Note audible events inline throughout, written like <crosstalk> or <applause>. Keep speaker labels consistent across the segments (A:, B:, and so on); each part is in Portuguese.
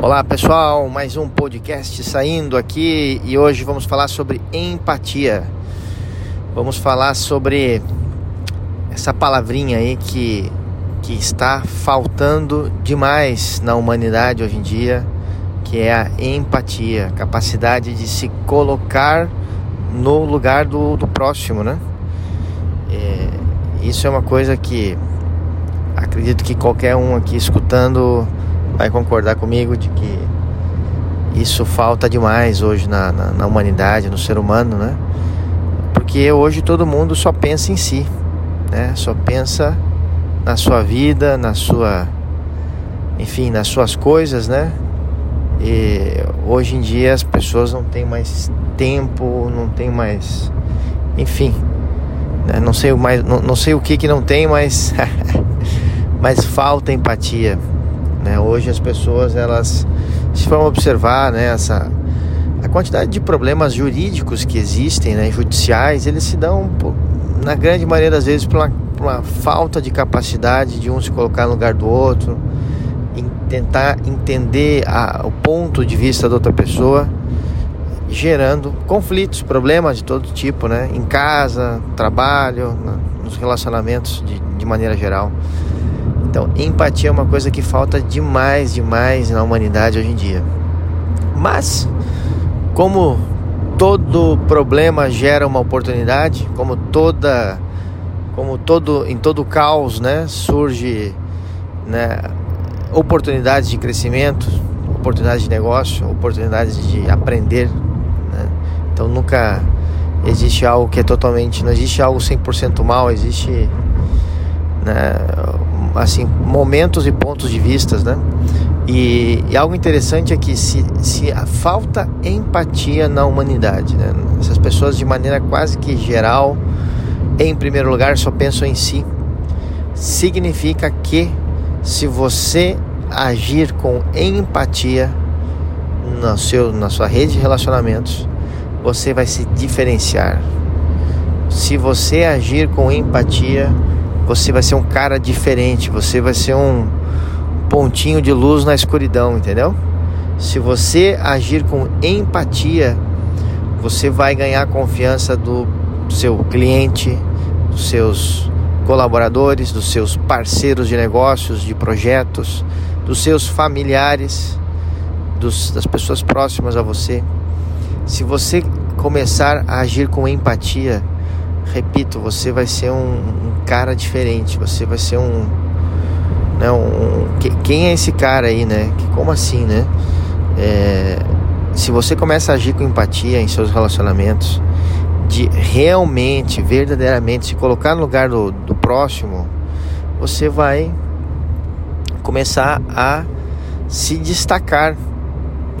A: Olá pessoal, mais um podcast saindo aqui e hoje vamos falar sobre empatia. Vamos falar sobre essa palavrinha aí que, que está faltando demais na humanidade hoje em dia, que é a empatia, capacidade de se colocar no lugar do, do próximo, né? É, isso é uma coisa que acredito que qualquer um aqui escutando vai concordar comigo de que isso falta demais hoje na, na, na, humanidade, no ser humano, né? Porque hoje todo mundo só pensa em si, né? Só pensa na sua vida, na sua, enfim, nas suas coisas, né? E hoje em dia as pessoas não têm mais tempo, não tem mais, enfim, né? não sei mais, não, não sei o que que não tem, mas <laughs> mas falta empatia? Hoje as pessoas elas se vão observar né, essa a quantidade de problemas jurídicos que existem, né, judiciais, eles se dão na grande maioria das vezes por uma, falta de capacidade de um se colocar no lugar do outro, tentar entender a, o ponto de vista da outra pessoa, gerando conflitos, problemas de todo tipo, né, em casa, trabalho, nos relacionamentos de, de maneira geral. Então, empatia é uma coisa que falta demais, demais na humanidade hoje em dia. Mas, como todo problema gera uma oportunidade, como toda, como todo, em todo caos, né, surge, né, oportunidades de crescimento, oportunidades de negócio, oportunidades de aprender. Né? Então, nunca existe algo que é totalmente, não existe algo 100% mal, existe né, assim momentos e pontos de vistas, né? E, e, algo interessante é que se, se falta empatia na humanidade, né? Essas pessoas de maneira quase que geral, em primeiro lugar, só pensam em si. Significa que se você agir com empatia no seu, na sua rede de relacionamentos, você vai se diferenciar. Se você agir com empatia, você vai ser um cara diferente, você vai ser um pontinho de luz na escuridão, entendeu? Se você agir com empatia, você vai ganhar a confiança do seu cliente, dos seus colaboradores, dos seus parceiros de negócios, de projetos, dos seus familiares, dos, das pessoas próximas a você. Se você começar a agir com empatia, repito, você vai ser um, um cara diferente, você vai ser um, né, um, quem é esse cara aí, né? Que, como assim, né? É, se você começa a agir com empatia em seus relacionamentos, de realmente, verdadeiramente se colocar no lugar do, do próximo, você vai começar a se destacar,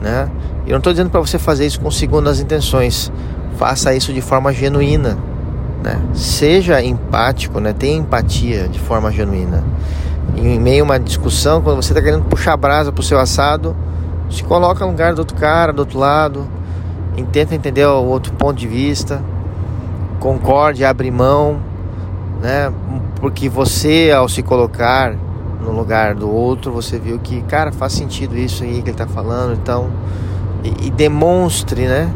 A: né? Eu não estou dizendo para você fazer isso com segundas intenções. Faça isso de forma genuína né? Seja empático, né? Tenha empatia de forma genuína. Em meio a uma discussão, quando você está querendo puxar a brasa para o seu assado, se coloca no lugar do outro cara, do outro lado, tenta entender o outro ponto de vista, concorde, abre mão, né? Porque você, ao se colocar no lugar do outro, você viu que, cara, faz sentido isso aí que ele está falando, então, e, e demonstre, né?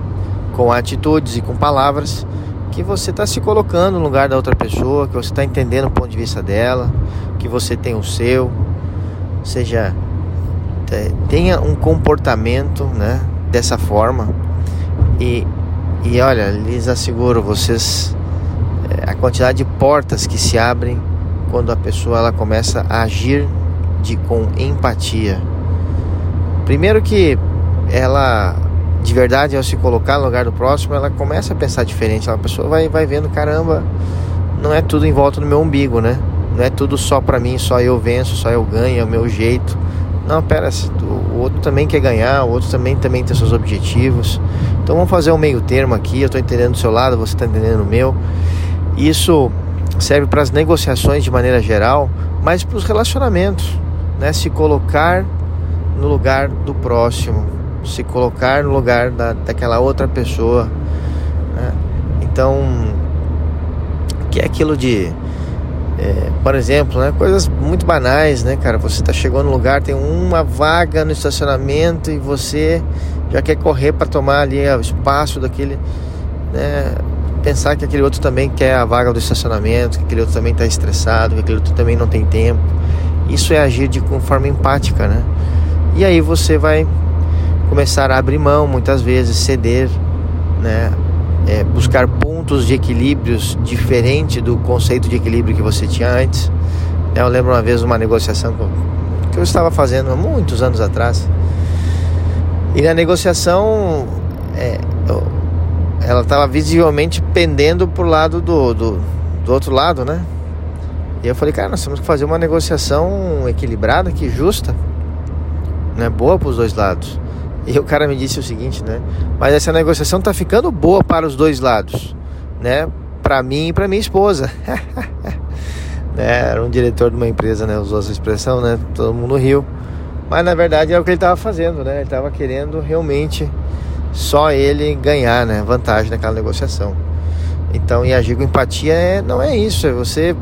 A: Com atitudes e com palavras que você está se colocando no lugar da outra pessoa, que você está entendendo o ponto de vista dela, que você tem o seu, ou seja, tenha um comportamento, né, dessa forma e e olha, lhes asseguro vocês é, a quantidade de portas que se abrem quando a pessoa ela começa a agir de com empatia. Primeiro que ela de verdade, ao se colocar no lugar do próximo, ela começa a pensar diferente. A pessoa vai, vai vendo, caramba, não é tudo em volta do meu umbigo, né? Não é tudo só para mim, só eu venço, só eu ganho, é o meu jeito. Não, pera, o outro também quer ganhar, o outro também, também tem seus objetivos. Então vamos fazer um meio termo aqui, eu estou entendendo do seu lado, você está entendendo o meu. Isso serve para as negociações de maneira geral, mas para os relacionamentos, né? Se colocar no lugar do próximo, se colocar no lugar da, daquela outra pessoa. Né? Então, que é aquilo de É, por exemplo, né, coisas muito banais, né, cara? Você tá chegando no lugar, tem uma vaga no estacionamento e você já quer correr para tomar ali o espaço daquele, né? Pensar que aquele outro também quer a vaga do estacionamento, que aquele outro também está estressado, que aquele outro também não tem tempo. Isso é agir de forma empática, né? E aí você vai começar a abrir mão, muitas vezes ceder, né? É, buscar pontos de equilíbrios diferente do conceito de equilíbrio que você tinha antes. Eu lembro uma vez uma negociação que eu estava fazendo há muitos anos atrás. E na negociação, é, ela estava visivelmente pendendo para o lado do, do, do outro lado, né? E eu falei, cara, nós temos que fazer uma negociação equilibrada, que justa, né? Boa para os dois lados. E o cara me disse o seguinte, né? Mas essa negociação tá ficando boa para os dois lados, né? Para mim e para minha esposa. <laughs> né? Era um diretor de uma empresa, né? Usou essa expressão, né? Todo mundo riu. Mas na verdade é o que ele estava fazendo, né? Ele estava querendo realmente só ele ganhar, né? Vantagem naquela negociação. Então, e agir com empatia é, não é isso, é você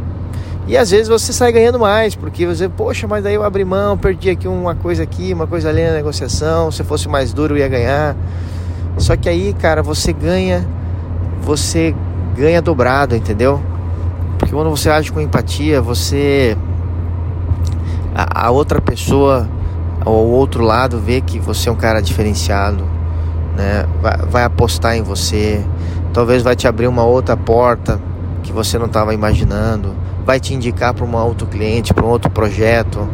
A: e às vezes você sai ganhando mais, porque você, poxa, mas daí eu abri mão, perdi aqui uma coisa aqui, uma coisa ali na negociação, se fosse mais duro eu ia ganhar. Só que aí, cara, você ganha, você ganha dobrado, entendeu? Porque quando você age com empatia, você a, a outra pessoa ao outro lado vê que você é um cara diferenciado, né? Vai, vai apostar em você, talvez vai te abrir uma outra porta que você não estava imaginando vai te indicar para um outro cliente, para um outro projeto.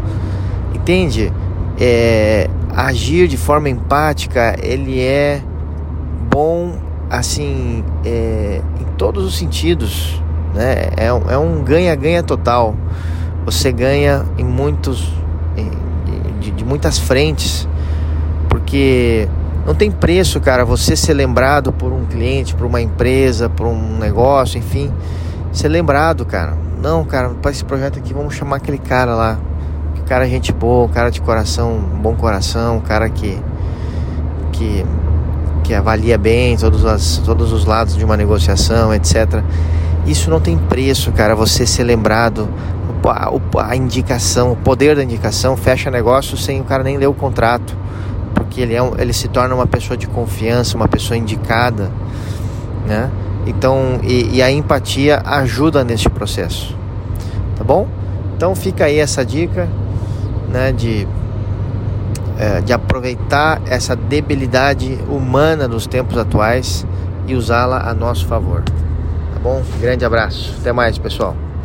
A: Entende? É, agir de forma empática, ele é bom assim é, em todos os sentidos. Né? É, é um ganha-ganha total. Você ganha em muitos de, de muitas frentes, porque não tem preço, cara, você ser lembrado por um cliente, por uma empresa, por um negócio, enfim, ser lembrado, cara. Não, cara, para esse projeto aqui vamos chamar aquele cara lá. Que cara é gente boa, cara de coração, bom coração, cara que que que avalia bem todos, as, todos os lados de uma negociação, etc. Isso não tem preço, cara. Você ser lembrado, a, a indicação, o poder da indicação fecha negócio sem o cara nem ler o contrato, porque ele, é um, ele se torna uma pessoa de confiança, uma pessoa indicada, né? Então, e, e a empatia ajuda nesse processo, tá bom? Então fica aí essa dica, né, de é, de aproveitar essa debilidade humana dos tempos atuais e usá-la a nosso favor. Tá bom? Grande abraço. Até mais, pessoal.